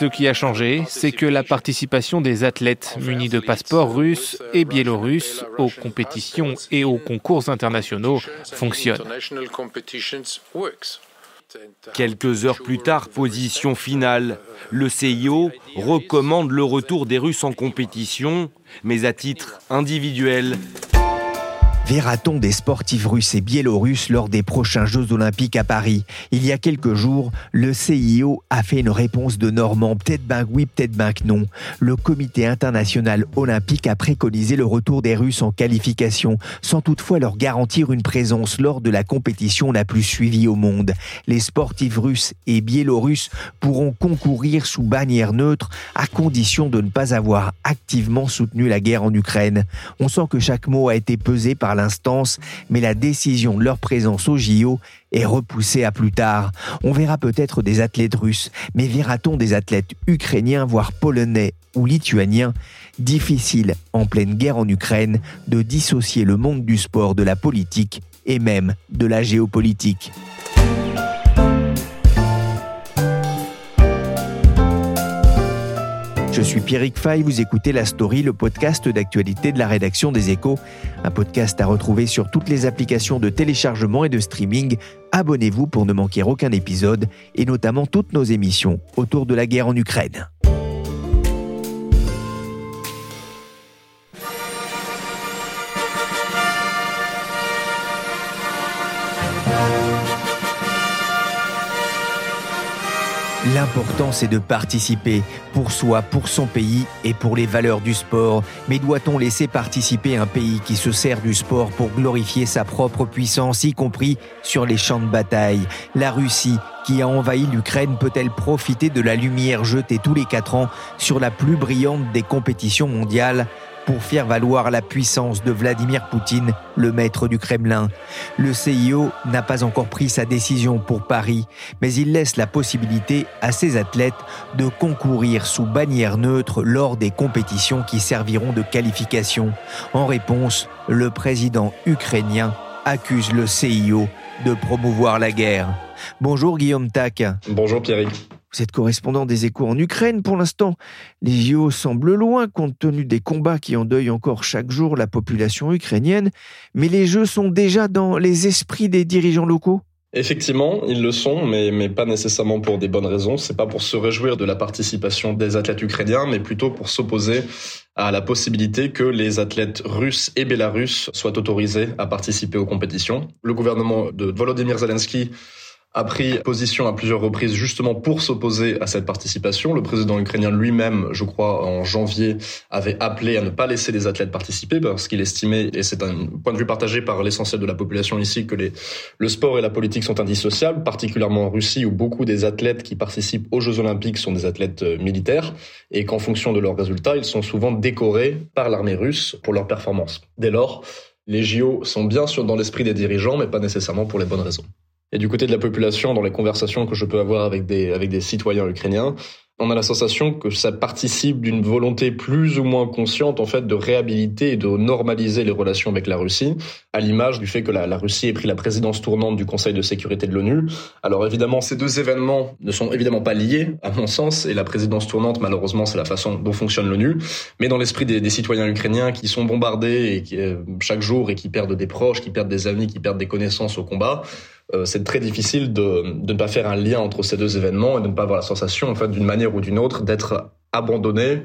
Ce qui a changé, c'est que la participation des athlètes munis de passeports russes et biélorusses aux compétitions et aux concours internationaux fonctionne. Quelques heures plus tard, position finale. Le CIO recommande le retour des Russes en compétition, mais à titre individuel. Verra-t-on des sportifs russes et biélorusses lors des prochains Jeux olympiques à Paris? Il y a quelques jours, le CIO a fait une réponse de Normand, peut-être ben oui, peut-être ben non. Le comité international olympique a préconisé le retour des Russes en qualification, sans toutefois leur garantir une présence lors de la compétition la plus suivie au monde. Les sportifs russes et biélorusses pourront concourir sous bannière neutre à condition de ne pas avoir activement soutenu la guerre en Ukraine. On sent que chaque mot a été pesé par l'instance, mais la décision de leur présence au JO est repoussée à plus tard. On verra peut-être des athlètes russes, mais verra-t-on des athlètes ukrainiens, voire polonais ou lituaniens? Difficile, en pleine guerre en Ukraine, de dissocier le monde du sport de la politique et même de la géopolitique. Je suis Pierrick Fay, vous écoutez La Story, le podcast d'actualité de la rédaction des Échos, un podcast à retrouver sur toutes les applications de téléchargement et de streaming. Abonnez-vous pour ne manquer aucun épisode et notamment toutes nos émissions autour de la guerre en Ukraine. L'important, c'est de participer pour soi, pour son pays et pour les valeurs du sport. Mais doit-on laisser participer un pays qui se sert du sport pour glorifier sa propre puissance, y compris sur les champs de bataille? La Russie, qui a envahi l'Ukraine, peut-elle profiter de la lumière jetée tous les quatre ans sur la plus brillante des compétitions mondiales? Pour faire valoir la puissance de Vladimir Poutine, le maître du Kremlin. Le CIO n'a pas encore pris sa décision pour Paris, mais il laisse la possibilité à ses athlètes de concourir sous bannière neutre lors des compétitions qui serviront de qualification. En réponse, le président ukrainien accuse le CIO de promouvoir la guerre. Bonjour Guillaume Tac. Bonjour Pierre. Vous êtes correspondant des échos en Ukraine pour l'instant. Les JO semblent loin compte tenu des combats qui endeuillent encore chaque jour la population ukrainienne, mais les Jeux sont déjà dans les esprits des dirigeants locaux? Effectivement, ils le sont, mais, pas nécessairement pour des bonnes raisons. C'est pas pour se réjouir de la participation des athlètes ukrainiens, mais plutôt pour s'opposer à la possibilité que les athlètes russes et bélarusses soient autorisés à participer aux compétitions. Le gouvernement de Volodymyr Zelensky a pris position à plusieurs reprises justement pour s'opposer à cette participation. Le président ukrainien lui-même, je crois, en janvier, avait appelé à ne pas laisser les athlètes participer parce qu'il estimait, et c'est un point de vue partagé par l'essentiel de la population ici, que le sport et la politique sont indissociables, particulièrement en Russie où beaucoup des athlètes qui participent aux Jeux olympiques sont des athlètes euh, militaires et qu'en fonction de leurs résultats, ils sont souvent décorés par l'armée russe pour leurs performances. Dès lors, les JO sont bien sûr dans l'esprit des dirigeants, mais pas nécessairement pour les bonnes raisons. Et du côté de la population, dans les conversations que je peux avoir avec des, avec des citoyens ukrainiens, on a la sensation que ça participe d'une volonté plus ou moins consciente en fait de réhabiliter et de normaliser les relations avec la Russie, à l'image du fait que la, Russie ait pris la présidence tournante du Conseil de sécurité de l'ONU. Alors évidemment, ces deux événements ne sont évidemment pas liés, à mon sens, et la présidence tournante, malheureusement, c'est la façon dont fonctionne l'ONU. Mais dans l'esprit des, des, citoyens ukrainiens qui sont bombardés et qui euh, chaque jour et qui perdent des proches, qui perdent des amis, qui perdent des connaissances au combat, euh, c'est très difficile de, de, ne pas faire un lien entre ces deux événements et de ne pas avoir la sensation, en fait, d'une manière ou d'une autre, d'être abandonné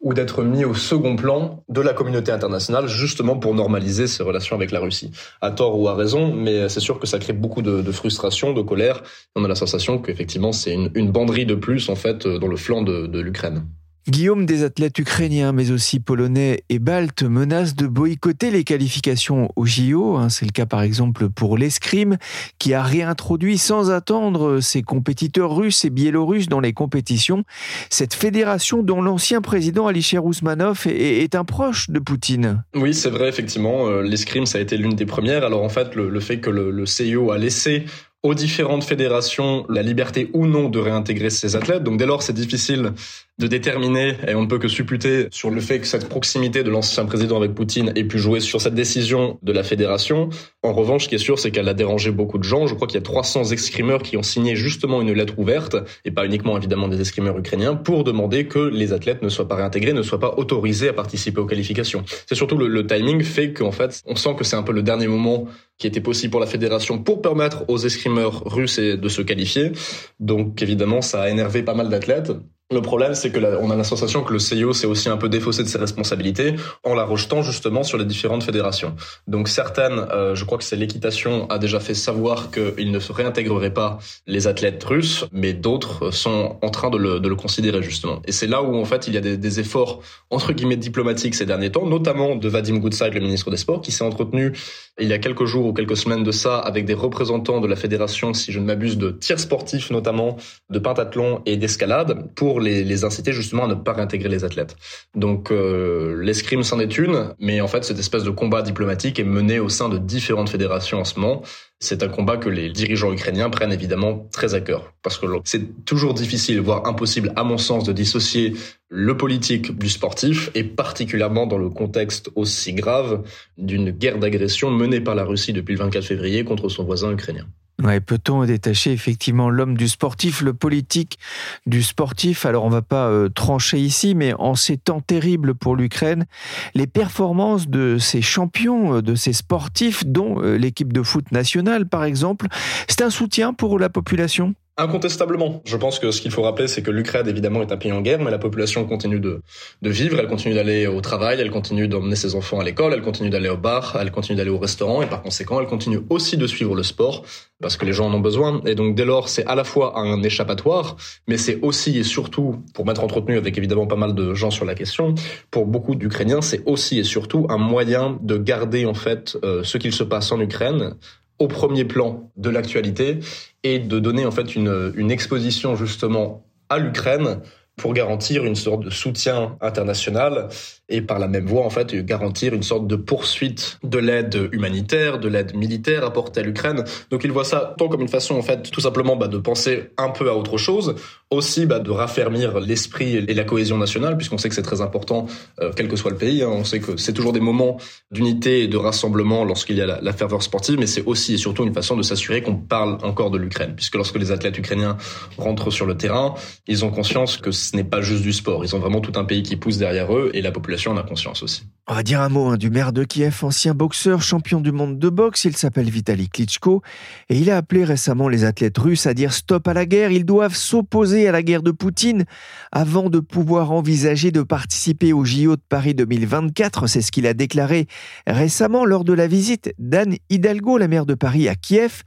ou d'être mis au second plan de la communauté internationale, justement pour normaliser ses relations avec la Russie. À tort ou à raison, mais c'est sûr que ça crée beaucoup de, frustration, de colère. On a la sensation qu'effectivement, c'est une, banderie de plus, en fait, dans le flanc de l'Ukraine. Guillaume, des athlètes ukrainiens, mais aussi polonais et baltes, menacent de boycotter les qualifications au JO. Hein. C'est le cas par exemple pour l'escrime, qui a réintroduit sans attendre ses compétiteurs russes et biélorusses dans les compétitions. Cette fédération dont l'ancien président Alisher Ousmanov est, un proche de Poutine. Oui, c'est vrai, effectivement. Euh, l'escrime, ça a été l'une des premières. Alors en fait, le, fait que le, le CIO a laissé aux différentes fédérations la liberté ou non de réintégrer ces athlètes. Donc dès lors, c'est difficile de déterminer, et on ne peut que supputer sur le fait que cette proximité de l'ancien président avec Poutine ait pu jouer sur cette décision de la fédération. En revanche, ce qui est sûr, c'est qu'elle a dérangé beaucoup de gens. Je crois qu'il y a 300 escrimeurs qui ont signé justement une lettre ouverte, et pas uniquement évidemment des escrimeurs ukrainiens, pour demander que les athlètes ne soient pas réintégrés, ne soient pas autorisés à participer aux qualifications. C'est surtout le, timing fait qu'en fait, on sent que c'est un peu le dernier moment qui était possible pour la fédération pour permettre aux escrimeurs russes de se qualifier. Donc évidemment, ça a énervé pas mal d'athlètes. Le problème, c'est que on a la sensation que le CIO s'est aussi un peu défaussé de ses responsabilités en la rejetant justement sur les différentes fédérations. Donc certaines, euh, je crois que c'est l'équitation, a déjà fait savoir qu'il ne se réintégrerait pas les athlètes russes, mais d'autres sont en train de le, de le, considérer justement. Et c'est là où en fait il y a des, des, efforts entre guillemets diplomatiques ces derniers temps, notamment de Vadim Goudside, le ministre des Sports, qui s'est entretenu il y a quelques jours ou quelques semaines de ça avec des représentants de la fédération, si je ne m'abuse, de tir sportif notamment, de pentathlon et d'escalade pour les, inciter justement à ne pas réintégrer les athlètes. Donc euh, l'escrime c'en est une, mais en fait cette espèce de combat diplomatique est mené au sein de différentes fédérations en ce moment. C'est un combat que les dirigeants ukrainiens prennent évidemment très à cœur, parce que c'est toujours difficile, voire impossible à mon sens, de dissocier le politique du sportif, et particulièrement dans le contexte aussi grave d'une guerre d'agression menée par la Russie depuis le 24 février contre son voisin ukrainien. Ouais, Peut-on détacher effectivement l'homme du sportif, le politique du sportif? Alors on va pas euh, trancher ici, mais en ces temps terribles pour l'Ukraine, les performances de ces champions, euh, de ces sportifs, dont euh, l'équipe de foot nationale par exemple, c'est un soutien pour la population? Incontestablement. Je pense que ce qu'il faut rappeler, c'est que l'Ukraine, évidemment, est un pays en guerre, mais la population continue de, de vivre, elle continue d'aller au travail, elle continue d'emmener ses enfants à l'école, elle continue d'aller au bar, elle continue d'aller au restaurant, et par conséquent, elle continue aussi de suivre le sport, parce que les gens en ont besoin. Et donc, dès lors, c'est à la fois un échappatoire, mais c'est aussi et surtout, pour m'être entretenu avec évidemment pas mal de gens sur la question, pour beaucoup d'Ukrainiens, c'est aussi et surtout un moyen de garder, en fait, euh, ce qu'il se passe en Ukraine au premier plan de l'actualité et de donner en fait une, exposition justement à l'Ukraine pour garantir une sorte de soutien international et par la même voie en fait garantir une sorte de poursuite de l'aide humanitaire, de l'aide militaire apportée à l'Ukraine. Donc il voit ça tant comme une façon en fait tout simplement bah, de penser un peu à autre chose, aussi bah, de raffermir l'esprit et la cohésion nationale puisqu'on sait que c'est très important euh, quel que soit le pays. Hein. On sait que c'est toujours des moments d'unité et de rassemblement lorsqu'il y a la, ferveur sportive, mais c'est aussi et surtout une façon de s'assurer qu'on parle encore de l'Ukraine puisque lorsque les athlètes ukrainiens rentrent sur le terrain, ils ont conscience que ce n'est pas juste du sport. Ils ont vraiment tout un pays qui pousse derrière eux et la population on a conscience aussi. On va dire un mot hein, du maire de Kiev, ancien boxeur, champion du monde de boxe. Il s'appelle Vitaly Klitschko et il a appelé récemment les athlètes russes à dire stop à la guerre. Ils doivent s'opposer à la guerre de Poutine avant de pouvoir envisager de participer au JO de Paris 2024. C'est ce qu'il a déclaré récemment lors de la visite d'Anne Hidalgo, la maire de Paris, à Kiev.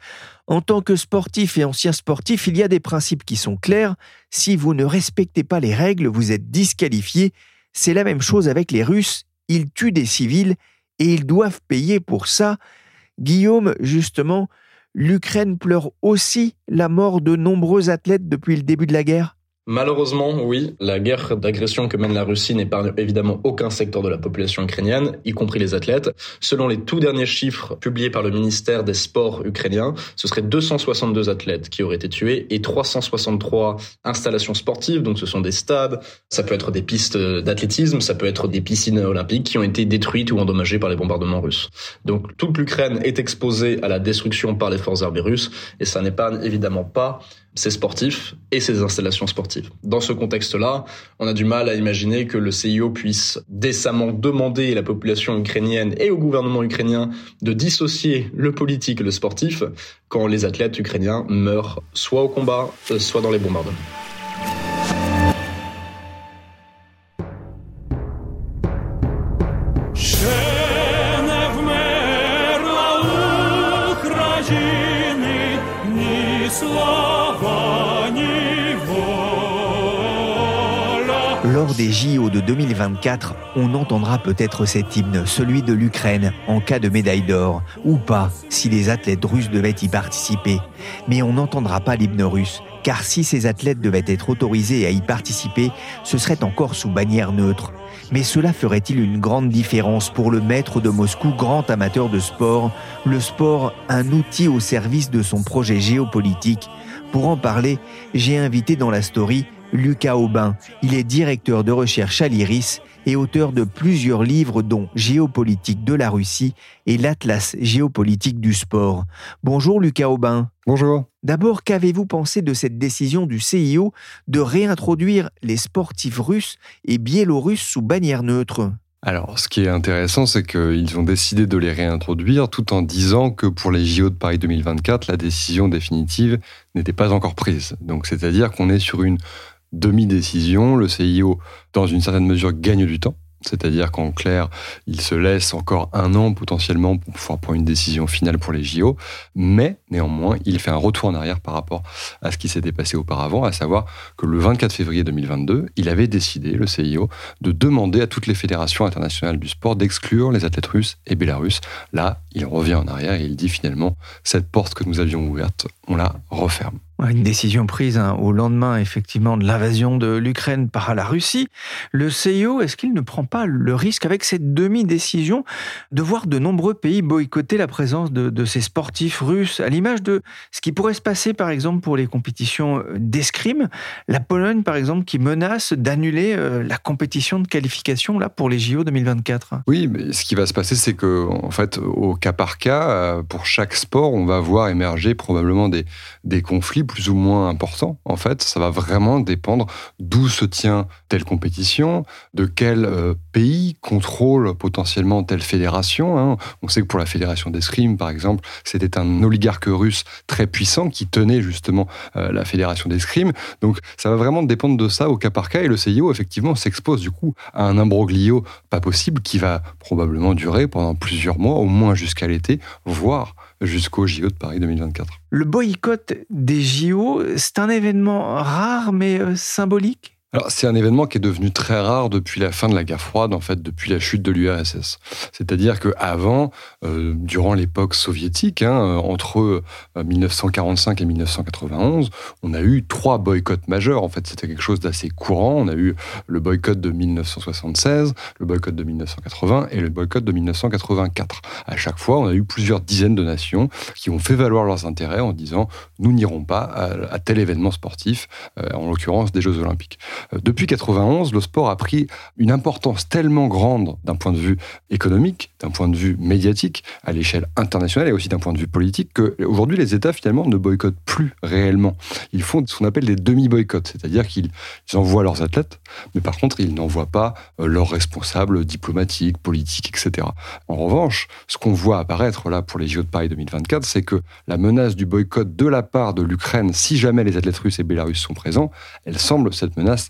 En tant que sportif et ancien sportif, il y a des principes qui sont clairs. Si vous ne respectez pas les règles, vous êtes disqualifié. C'est la même chose avec les Russes, ils tuent des civils et ils doivent payer pour ça. Guillaume, justement, l'Ukraine pleure aussi la mort de nombreux athlètes depuis le début de la guerre Malheureusement, oui, la guerre d'agression que mène la Russie n'épargne évidemment aucun secteur de la population ukrainienne, y compris les athlètes. Selon les tout derniers chiffres publiés par le ministère des Sports ukrainien, ce serait 262 athlètes qui auraient été tués et 363 installations sportives, donc ce sont des stades, ça peut être des pistes d'athlétisme, ça peut être des piscines olympiques qui ont été détruites ou endommagées par les bombardements russes. Donc toute l'Ukraine est exposée à la destruction par les forces armées russes et ça n'épargne évidemment pas ses sportifs et ses installations sportives. Dans ce contexte-là, on a du mal à imaginer que le CIO puisse décemment demander à la population ukrainienne et au gouvernement ukrainien de dissocier le politique et le sportif quand les athlètes ukrainiens meurent soit au combat, euh, soit dans les bombardements. Lors des JO de 2024, on entendra peut-être cet hymne, celui de l'Ukraine, en cas de médaille d'or, ou pas, si les athlètes russes devaient y participer. Mais on n'entendra pas l'hymne russe, car si ces athlètes devaient être autorisés à y participer, ce serait encore sous bannière neutre. Mais cela ferait-il une grande différence pour le maître de Moscou, grand amateur de sport, le sport un outil au service de son projet géopolitique? Pour en parler, j'ai invité dans la story Lucas Aubin. Il est directeur de recherche à l'IRIS et auteur de plusieurs livres dont Géopolitique de la Russie et l'Atlas géopolitique du sport. Bonjour Lucas Aubin. Bonjour. D'abord, qu'avez-vous pensé de cette décision du CIO de réintroduire les sportifs russes et biélorusses sous bannière neutre? Alors, ce qui est intéressant, c'est qu'ils ont décidé de les réintroduire tout en disant que pour les JO de Paris 2024, la décision définitive n'était pas encore prise. Donc, c'est-à-dire qu'on est sur une demi-décision, le CIO, dans une certaine mesure, gagne du temps. C'est-à-dire qu'en clair, il se laisse encore un an potentiellement pour pouvoir prendre une décision finale pour les JO, mais néanmoins, il fait un retour en arrière par rapport à ce qui s'était passé auparavant, à savoir que le 24 février 2022, il avait décidé, le CIO, de demander à toutes les fédérations internationales du sport d'exclure les athlètes russes et bélarusses. Là, il revient en arrière et il dit finalement, cette porte que nous avions ouverte, on la referme. Une décision prise hein, au lendemain, effectivement, de l'invasion de l'Ukraine par la Russie. Le CIO, est-ce qu'il ne prend pas le risque, avec cette demi-décision, de voir de nombreux pays boycotter la présence de, ces sportifs russes, à l'image de ce qui pourrait se passer, par exemple, pour les compétitions euh, d'escrime La Pologne, par exemple, qui menace d'annuler euh, la compétition de qualification là pour les JO 2024. Oui, mais ce qui va se passer, c'est que, en fait, au cas par cas, euh, pour chaque sport, on va voir émerger probablement des, des conflits plus ou moins important. En fait, ça va vraiment dépendre d'où se tient telle compétition, de quel euh, pays contrôle potentiellement telle fédération. Hein. On sait que pour la fédération d'escrime, par exemple, c'était un oligarque russe très puissant qui tenait justement euh, la fédération d'escrime. Donc, ça va vraiment dépendre de ça au cas par cas. Et le CIO, effectivement, s'expose du coup à un imbroglio pas possible qui va probablement durer pendant plusieurs mois, au moins jusqu'à l'été, voire jusqu'au JO de Paris 2024. Le boycott des JO, c'est un événement rare mais euh, symbolique? Alors, c'est un événement qui est devenu très rare depuis la fin de la guerre froide, en fait, depuis la chute de l'URSS. C'est-à-dire qu'avant, euh, durant l'époque soviétique, hein, euh, entre 1945 euh, et 1991, on a eu trois boycotts majeurs. En fait, c'était quelque chose d'assez courant. On a eu le boycott de 1976, le boycott de 1980 et le boycott de 1984. À chaque fois, on a eu plusieurs dizaines de nations qui ont fait valoir leurs intérêts en disant nous n'irons pas à, tel événement sportif, en l'occurrence des Jeux Olympiques. Depuis 91, le sport a pris une importance tellement grande d'un point de vue économique, d'un point de vue médiatique, à l'échelle internationale et aussi d'un point de vue politique, qu'aujourd'hui les États finalement ne boycottent plus réellement. Ils font ce qu'on appelle des demi-boycotts, c'est-à-dire qu'ils envoient leurs athlètes, mais par contre ils n'envoient pas euh, leurs responsables diplomatiques, politiques, etc. En revanche, ce qu'on voit apparaître là pour les JO de Paris 2024, c'est que la menace du boycott de la part de l'Ukraine, si jamais les athlètes russes et bélarusses sont présents, elle semble cette menace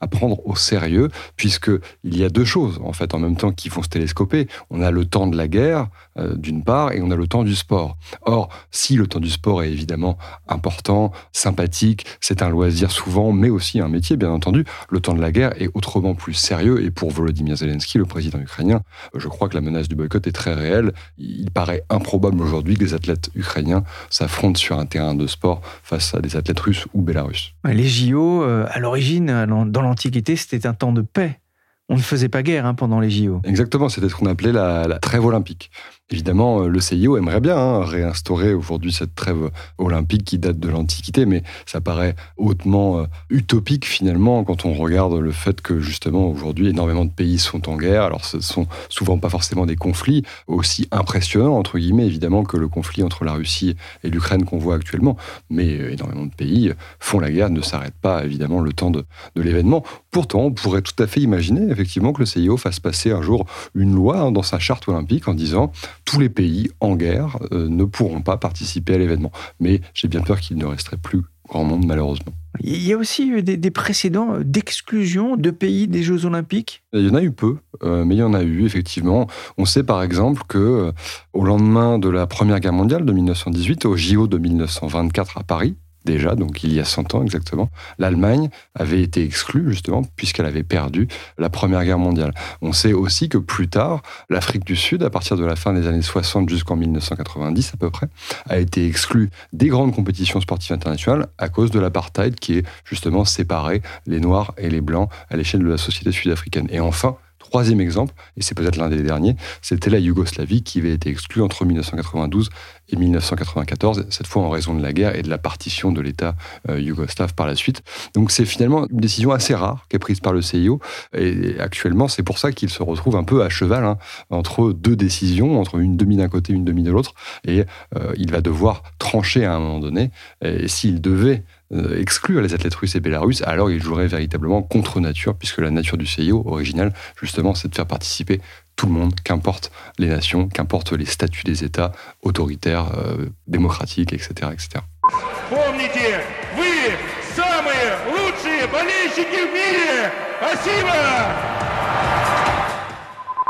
à prendre au sérieux, puisqu'il y a deux choses, en fait, en même temps qui vont se télescoper. On a le temps de la guerre, euh, d'une part, et on a le temps du sport. Or, si le temps du sport est évidemment important, sympathique, c'est un loisir souvent, mais aussi un métier, bien entendu, le temps de la guerre est autrement plus sérieux, et pour Volodymyr Zelensky, le président ukrainien, je crois que la menace du boycott est très réelle. Il paraît improbable aujourd'hui que les athlètes ukrainiens s'affrontent sur un terrain de sport face à des athlètes russes ou bélarusses. Les JO, euh, à l'origine, dans l'Antiquité, c'était un temps de paix. On ne faisait pas guerre hein, pendant les JO. Exactement, c'était ce qu'on appelait la trêve olympique. Évidemment, euh, le CIO aimerait bien hein, réinstaurer aujourd'hui cette trêve olympique qui date de l'Antiquité, mais ça paraît hautement euh, utopique finalement quand on regarde le fait que justement aujourd'hui énormément de pays sont en guerre. Alors ce sont souvent pas forcément des conflits aussi impressionnants entre guillemets évidemment que le conflit entre la Russie et l'Ukraine qu'on voit actuellement, mais euh, énormément de pays font la guerre, ne s'arrêtent pas évidemment le temps de, de l'événement. Pourtant, on pourrait tout à fait imaginer effectivement que le CIO fasse passer un jour une loi hein, dans sa charte olympique en disant tous les pays en guerre euh, ne pourront pas participer à l'événement. Mais j'ai bien peur qu'il ne resterait plus grand monde, malheureusement. Il y a aussi eu des, précédents d'exclusion de pays des Jeux Olympiques? Il y en a eu peu, euh, mais il y en a eu, effectivement. On sait par exemple que euh, au lendemain de la Première Guerre mondiale de 1918, au JO de 1924 à Paris, déjà, donc il y a 100 ans exactement, l'Allemagne avait été exclue justement puisqu'elle avait perdu la Première Guerre mondiale. On sait aussi que plus tard, l'Afrique du Sud, à partir de la fin des années 60 jusqu'en 1990 à peu près, a été exclue des grandes compétitions sportives internationales à cause de l'apartheid qui est justement séparé les Noirs et les Blancs à l'échelle de la société sud-africaine. Et enfin, Troisième exemple, et c'est peut-être l'un des derniers, c'était la Yougoslavie qui avait été exclue entre 1992 et 1994, cette fois en raison de la guerre et de la partition de l'État euh, yougoslave par la suite. Donc c'est finalement une décision assez rare qui est prise par le CIO, et actuellement c'est pour ça qu'il se retrouve un peu à cheval hein, entre deux décisions, entre une demi d'un côté, une demi de l'autre, et euh, il va devoir trancher à un moment donné, et s'il devait euh, exclure les athlètes russes et bélarusses, alors ils joueraient véritablement contre nature, puisque la nature du CIO original, justement, c'est de faire participer tout le monde, qu'importe les nations, qu'importe les statuts des États autoritaires, euh, démocratiques, etc. etc.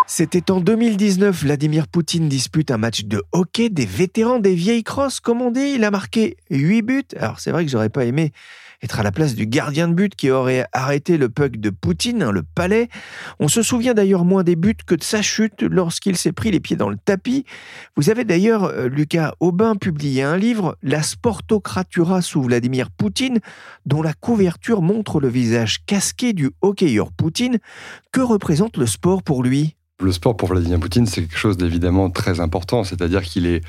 C'était en 2019, Vladimir Poutine dispute un match de hockey des vétérans des vieilles crosses, comme on dit. Il a marqué 8 buts. Alors c'est vrai que j'aurais pas aimé être à la place du gardien de but qui aurait arrêté le puck de Poutine, hein, le palais. On se souvient d'ailleurs moins des buts que de sa chute lorsqu'il s'est pris les pieds dans le tapis. Vous avez d'ailleurs, euh, Lucas Aubin, publié un livre, La Sportocratura sous Vladimir Poutine, dont la couverture montre le visage casqué du hockeyeur Poutine. Que représente le sport pour lui? Le sport pour Vladimir Poutine, c'est quelque chose d'évidemment très important. C'est-à-dire qu'il est,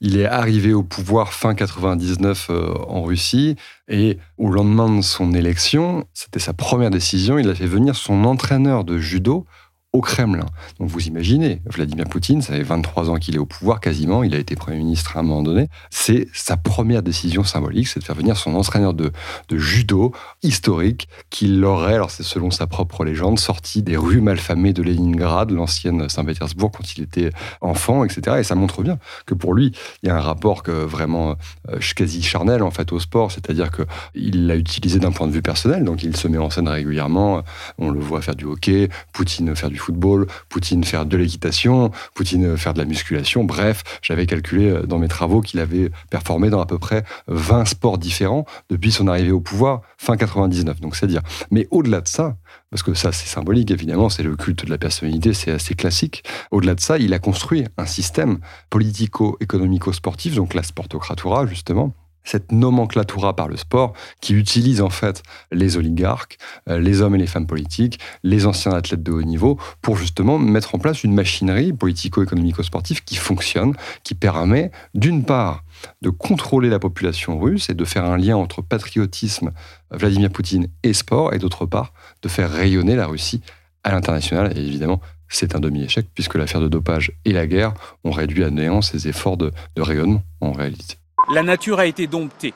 il est arrivé au pouvoir fin 99 euh, en Russie et au lendemain de son élection, c'était sa première décision, il a fait venir son entraîneur de judo au Kremlin. Donc vous imaginez, Vladimir Poutine, ça fait 23 ans qu'il est au pouvoir quasiment, il a été Premier ministre à un moment donné, c'est sa première décision symbolique, c'est de faire venir son entraîneur de, judo historique, qui l'aurait, alors c'est selon sa propre légende, sorti des rues malfamées de Leningrad, l'ancienne Saint-Pétersbourg, quand il était enfant, etc. Et ça montre bien que pour lui, il y a un rapport que vraiment euh, quasi charnel en fait au sport, c'est-à-dire qu'il l'a utilisé d'un point de vue personnel, donc il se met en scène régulièrement, on le voit faire du hockey, Poutine faire du football, Poutine faire de l'équitation, Poutine faire de la musculation. Bref, j'avais calculé euh, dans mes travaux qu'il avait performé dans à peu près 20 sports différents depuis son arrivée au pouvoir fin 99. Donc c'est dire. Mais au-delà de ça, parce que ça c'est symbolique évidemment, c'est le culte de la personnalité, c'est assez classique. Au-delà de ça, il a construit un système politico-économico-sportif, donc la sportocratura justement, cette nomenclatura par le sport qui utilise en fait les oligarques, euh, les hommes et les femmes politiques, les anciens athlètes de haut niveau pour justement mettre en place une machinerie politico-économico-sportive qui fonctionne, qui permet d'une part de contrôler la population russe et de faire un lien entre patriotisme, Vladimir Poutine et sport, et d'autre part de faire rayonner la Russie à l'international. Et évidemment, c'est un demi-échec puisque l'affaire de dopage et la guerre ont réduit à néant ces efforts de rayonnement en réalité. La nature a été domptée.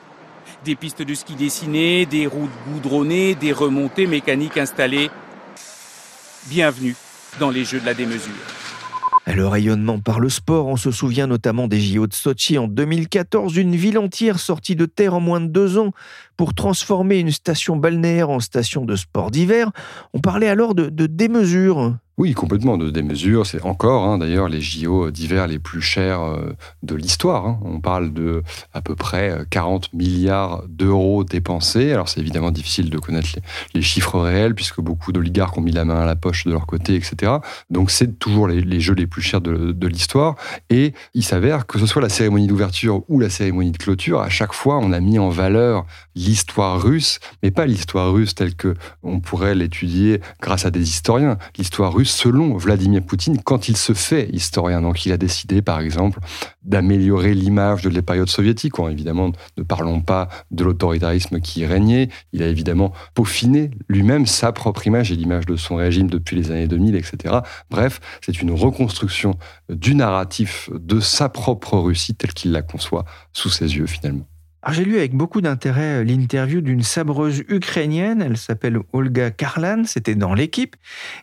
Des pistes de ski dessinées, des routes goudronnées, des remontées mécaniques installées. Bienvenue dans les Jeux de la démesure. Le rayonnement par le sport, on se souvient notamment des JO de Sochi en 2014, une ville entière sortie de terre en moins de deux ans pour transformer une station balnéaire en station de sport d'hiver. On parlait alors de, de démesure. Oui, complètement, de démesure. C'est encore, hein, d'ailleurs, les JO d'hiver les plus chers euh, de l'histoire. Hein. On parle de à peu près 40 euh, milliards d'euros dépensés. Alors, c'est évidemment difficile de connaître les, chiffres réels, puisque beaucoup d'oligarques ont mis la main à la poche de leur côté, etc. Donc, c'est toujours les, jeux les plus chers de, de l'histoire. Et il s'avère que ce soit la cérémonie d'ouverture ou la cérémonie de clôture, à chaque fois, on a mis en valeur l'histoire russe, mais pas l'histoire russe telle que on pourrait l'étudier grâce à des historiens. L'histoire russe selon Vladimir Poutine quand il se fait historien. Donc il a décidé, par exemple, d'améliorer l'image de la période soviétique. évidemment, ne parlons pas de l'autoritarisme qui régnait. Il a évidemment peaufiné lui-même sa propre image et l'image de son régime depuis les années 2000, etc. Bref, c'est une reconstruction du narratif de sa propre Russie telle qu'il la conçoit sous ses yeux finalement. J'ai lu avec beaucoup d'intérêt euh, l'interview d'une sabreuse ukrainienne, elle s'appelle Olga Karlan, c'était dans l'équipe,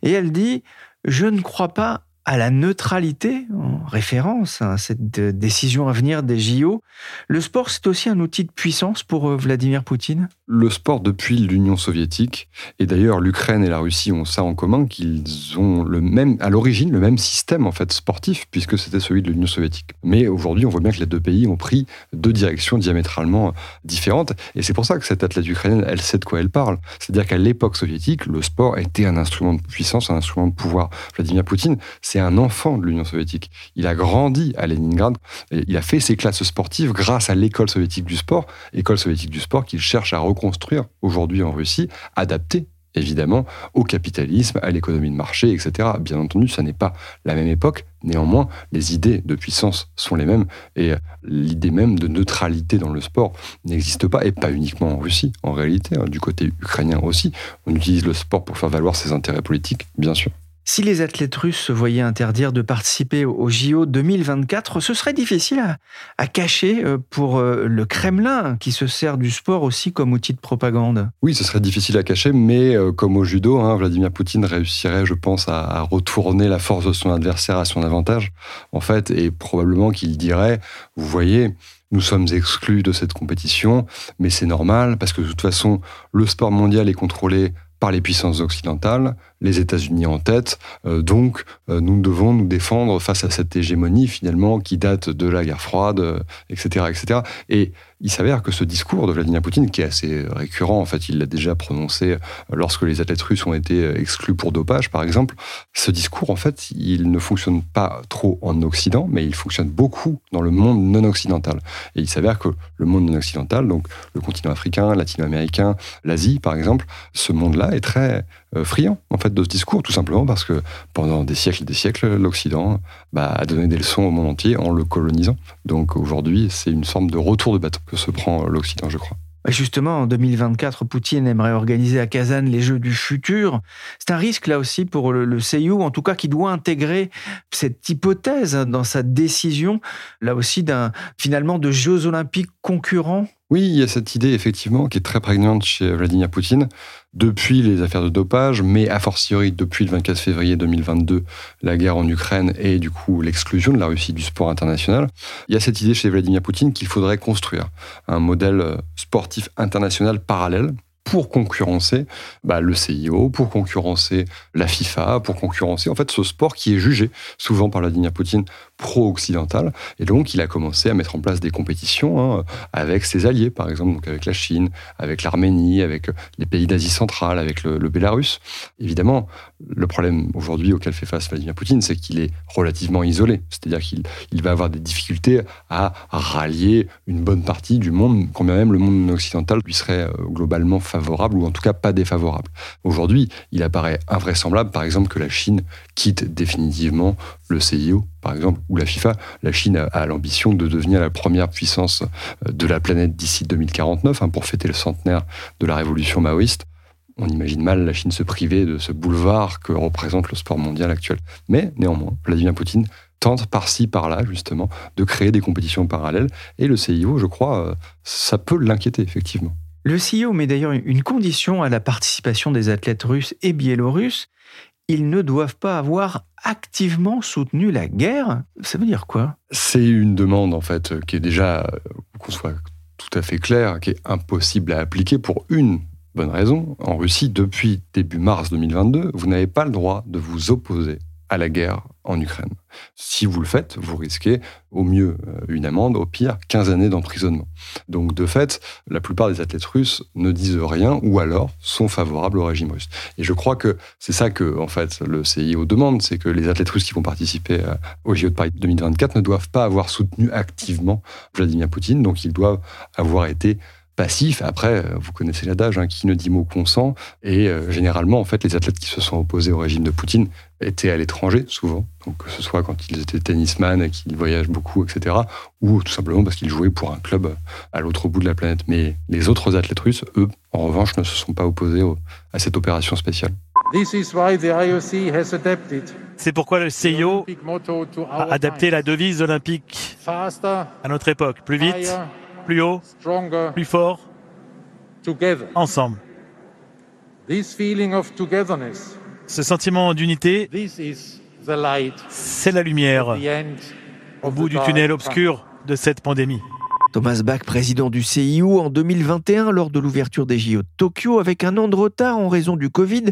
et elle dit Je ne crois pas à la neutralité, en référence à cette décision à venir des JO. Le sport, c'est aussi un outil de puissance pour euh, Vladimir Poutine? Le sport depuis l'Union soviétique, et d'ailleurs l'Ukraine et la Russie ont ça en commun, qu'ils ont le même, à l'origine le même système en fait sportif, puisque c'était celui de l'Union soviétique. Mais aujourd'hui, on voit bien que les deux pays ont pris deux directions diamétralement différentes, et c'est pour ça que cette athlète ukrainienne, elle sait de quoi elle parle. C'est-à-dire qu'à l'époque soviétique, le sport était un instrument de puissance, un instrument de pouvoir. Vladimir Poutine, c'est un enfant de l'Union soviétique. Il a grandi à Leningrad, il a fait ses classes sportives grâce à l'école soviétique du sport, école soviétique du sport qu'il cherche à reconstruire aujourd'hui en Russie, adaptée évidemment au capitalisme, à l'économie de marché, etc. Bien entendu, ça n'est pas la même époque. Néanmoins, les idées de puissance sont les mêmes et l'idée même de neutralité dans le sport n'existe pas et pas uniquement en Russie. En réalité, hein, du côté ukrainien aussi, on utilise le sport pour faire valoir ses intérêts politiques, bien sûr. Si les athlètes russes se voyaient interdire de participer au JO 2024, ce serait difficile à, cacher euh, pour euh, le Kremlin, qui se sert du sport aussi comme outil de propagande. Oui, ce serait difficile à cacher, mais euh, comme au judo, hein, Vladimir Poutine réussirait, je pense, à, retourner la force de son adversaire à son avantage, en fait, et probablement qu'il dirait, vous voyez, nous sommes exclus de cette compétition, mais c'est normal parce que de toute façon, le sport mondial est contrôlé par les puissances occidentales, les États-Unis en tête. Euh, donc, euh, nous devons nous défendre face à cette hégémonie finalement qui date de la guerre froide, etc., etc. Et il s'avère que ce discours de Vladimir Poutine, qui est assez récurrent, en fait, il l'a déjà prononcé euh, lorsque les athlètes russes ont été exclus pour dopage, par exemple. Ce discours, en fait, il ne fonctionne pas trop en Occident, mais il fonctionne beaucoup dans le monde non occidental. Et il s'avère que le monde non occidental, donc le continent africain, latino-américain, l'Asie, par exemple, ce monde-là est très friand, en fait, de ce discours, tout simplement parce que pendant des siècles et des siècles, l'Occident bah, a donné des leçons au monde entier en le colonisant. Donc aujourd'hui, c'est une forme de retour de bâton que se prend l'Occident, je crois. Justement, en 2024, Poutine aimerait organiser à Kazan les Jeux du futur. C'est un risque là aussi pour le, le en tout cas qui doit intégrer cette hypothèse dans sa décision, là aussi d'un finalement de Jeux olympiques concurrents oui, il y a cette idée effectivement qui est très prégnante chez Vladimir Poutine depuis les affaires de dopage, mais a fortiori depuis le 24 février 2022, la guerre en Ukraine et du coup l'exclusion de la Russie du sport international. Il y a cette idée chez Vladimir Poutine qu'il faudrait construire un modèle sportif international parallèle pour concurrencer bah, le CIO, pour concurrencer la FIFA, pour concurrencer en fait ce sport qui est jugé souvent par Vladimir Poutine pro-occidental. Et donc il a commencé à mettre en place des compétitions hein, avec ses alliés, par exemple donc avec la Chine, avec l'Arménie, avec les pays d'Asie centrale, avec le, Bélarus. Évidemment, le problème aujourd'hui auquel fait face Vladimir Poutine, c'est qu'il est relativement isolé. C'est-à-dire qu'il il va avoir des difficultés à rallier une bonne partie du monde, quand même le monde occidental lui serait euh, globalement favorable ou en tout cas pas défavorable. Aujourd'hui, il apparaît invraisemblable, par exemple, que la Chine quitte définitivement le CIO, par exemple, ou la FIFA. La Chine a, l'ambition de devenir la première puissance euh, de la planète d'ici 2049, hein, pour fêter le centenaire de la révolution maoïste. On imagine mal la Chine se priver de ce boulevard que représente le sport mondial actuel. Mais néanmoins, Vladimir Poutine tente par-ci, par-là, justement, de créer des compétitions parallèles. Et le CIO, je crois, euh, ça peut l'inquiéter, effectivement. Le CIO met d'ailleurs une condition à la participation des athlètes russes et biélorusses. Ils ne doivent pas avoir activement soutenu la guerre. Ça veut dire quoi? C'est une demande, en fait, qui est déjà, euh, qu'on soit tout à fait clair, qui est impossible à appliquer pour une bonne raison. En Russie, depuis début mars 2022, vous n'avez pas le droit de vous opposer à la guerre en Ukraine. Si vous le faites, vous risquez au mieux euh, une amende, au pire 15 années d'emprisonnement. Donc de fait, la plupart des athlètes russes ne disent rien ou alors sont favorables au régime russe. Et je crois que c'est ça que en fait le CIO demande, c'est que les athlètes russes qui vont participer euh, au JO de Paris 2024 ne doivent pas avoir soutenu activement Vladimir Poutine, donc ils doivent avoir été passif. Après, euh, vous connaissez l'adage, hein, qui ne dit mot consent. Et euh, généralement, en fait, les athlètes qui se sont opposés au régime de Poutine étaient à l'étranger, souvent. Donc, que ce soit quand ils étaient tennisman, qu'ils voyagent beaucoup, etc. Ou tout simplement parce qu'ils jouaient pour un club euh, à l'autre bout de la planète. Mais les autres athlètes russes, eux, en revanche, ne se sont pas opposés à cette opération spéciale. C'est pourquoi le CIO a adapté la devise olympique à notre époque. Plus vite, plus haut, plus fort, ensemble. Ce sentiment d'unité, c'est la lumière au bout du tunnel obscur de cette pandémie. Thomas Bach, président du CIO en 2021 lors de l'ouverture des JO de Tokyo avec un an de retard en raison du Covid.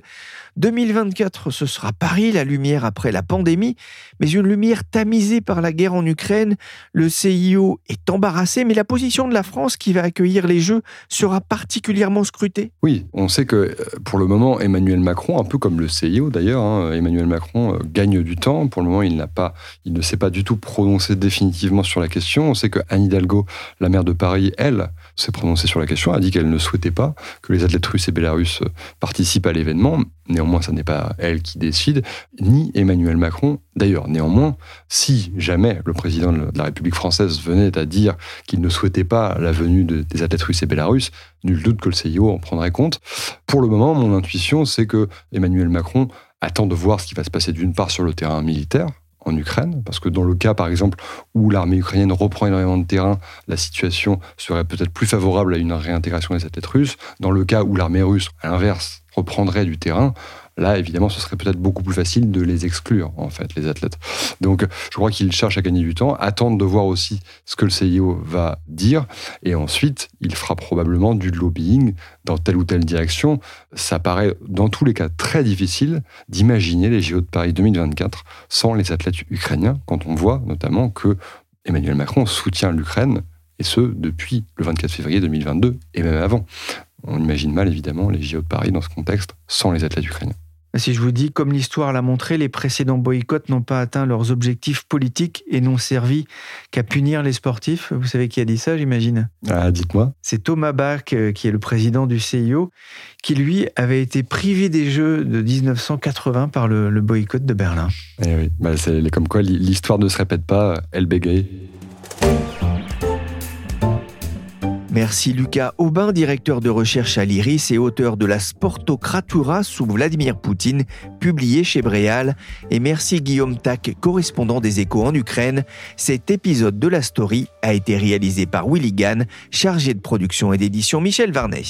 2024, ce sera Paris, la lumière après la pandémie, mais une lumière tamisée par la guerre en Ukraine. Le CIO est embarrassé, mais la position de la France qui va accueillir les Jeux sera particulièrement scrutée. Oui, on sait que euh, pour le moment, Emmanuel Macron, un peu comme le CIO d'ailleurs, hein, Emmanuel Macron euh, gagne du temps. Pour le moment, il pas, il ne s'est pas du tout prononcé définitivement sur la question. On sait que Anne Hidalgo la maire de Paris, elle, s'est prononcée sur la question, a dit qu'elle ne souhaitait pas que les athlètes russes et bélarusses participent à l'événement. Néanmoins, ce n'est pas elle qui décide, ni Emmanuel Macron. D'ailleurs, néanmoins, si jamais le président de la République française venait à dire qu'il ne souhaitait pas la venue des athlètes russes et bélarusses, nul doute que le CIO en prendrait compte. Pour le moment, mon intuition, c'est que Emmanuel Macron attend de voir ce qui va se passer d'une part sur le terrain militaire, en Ukraine, parce que dans le cas, par exemple, où l'armée ukrainienne reprend énormément de terrain, la situation serait peut-être plus favorable à une réintégration des athlètes russes. Dans le cas où l'armée russe, à l'inverse, reprendrait du terrain, Là, évidemment, ce serait peut-être beaucoup plus facile de les exclure, en fait, les athlètes. Donc, je crois qu'il cherche à gagner du temps, attendre de voir aussi ce que le CIO va dire, et ensuite, il fera probablement du lobbying dans telle ou telle direction. Ça paraît, dans tous les cas, très difficile d'imaginer les JO de Paris 2024 sans les athlètes ukrainiens, quand on voit notamment que Emmanuel Macron soutient l'Ukraine, et ce, depuis le 24 février 2022, et même avant. On imagine mal, évidemment, les JO de Paris dans ce contexte sans les athlètes ukrainiens. Si je vous dis, comme l'histoire l'a montré, les précédents boycotts n'ont pas atteint leurs objectifs politiques et n'ont servi qu'à punir les sportifs. Vous savez qui a dit ça, j'imagine? Ah, dites-moi. C'est Thomas Bach, euh, qui est le président du CIO, qui lui avait été privé des Jeux de 1980 par le, boycott de Berlin. Eh oui, bah, c'est comme quoi l'histoire ne se répète pas, elle bégaye. Merci Lucas Aubin, directeur de recherche à l'IRIS et auteur de la Sportocratura sous Vladimir Poutine, publié chez Bréal. Et merci Guillaume Tac, correspondant des échos en Ukraine. Cet épisode de la story a été réalisé par Willy Gann, chargé de production et d'édition Michel Varnet.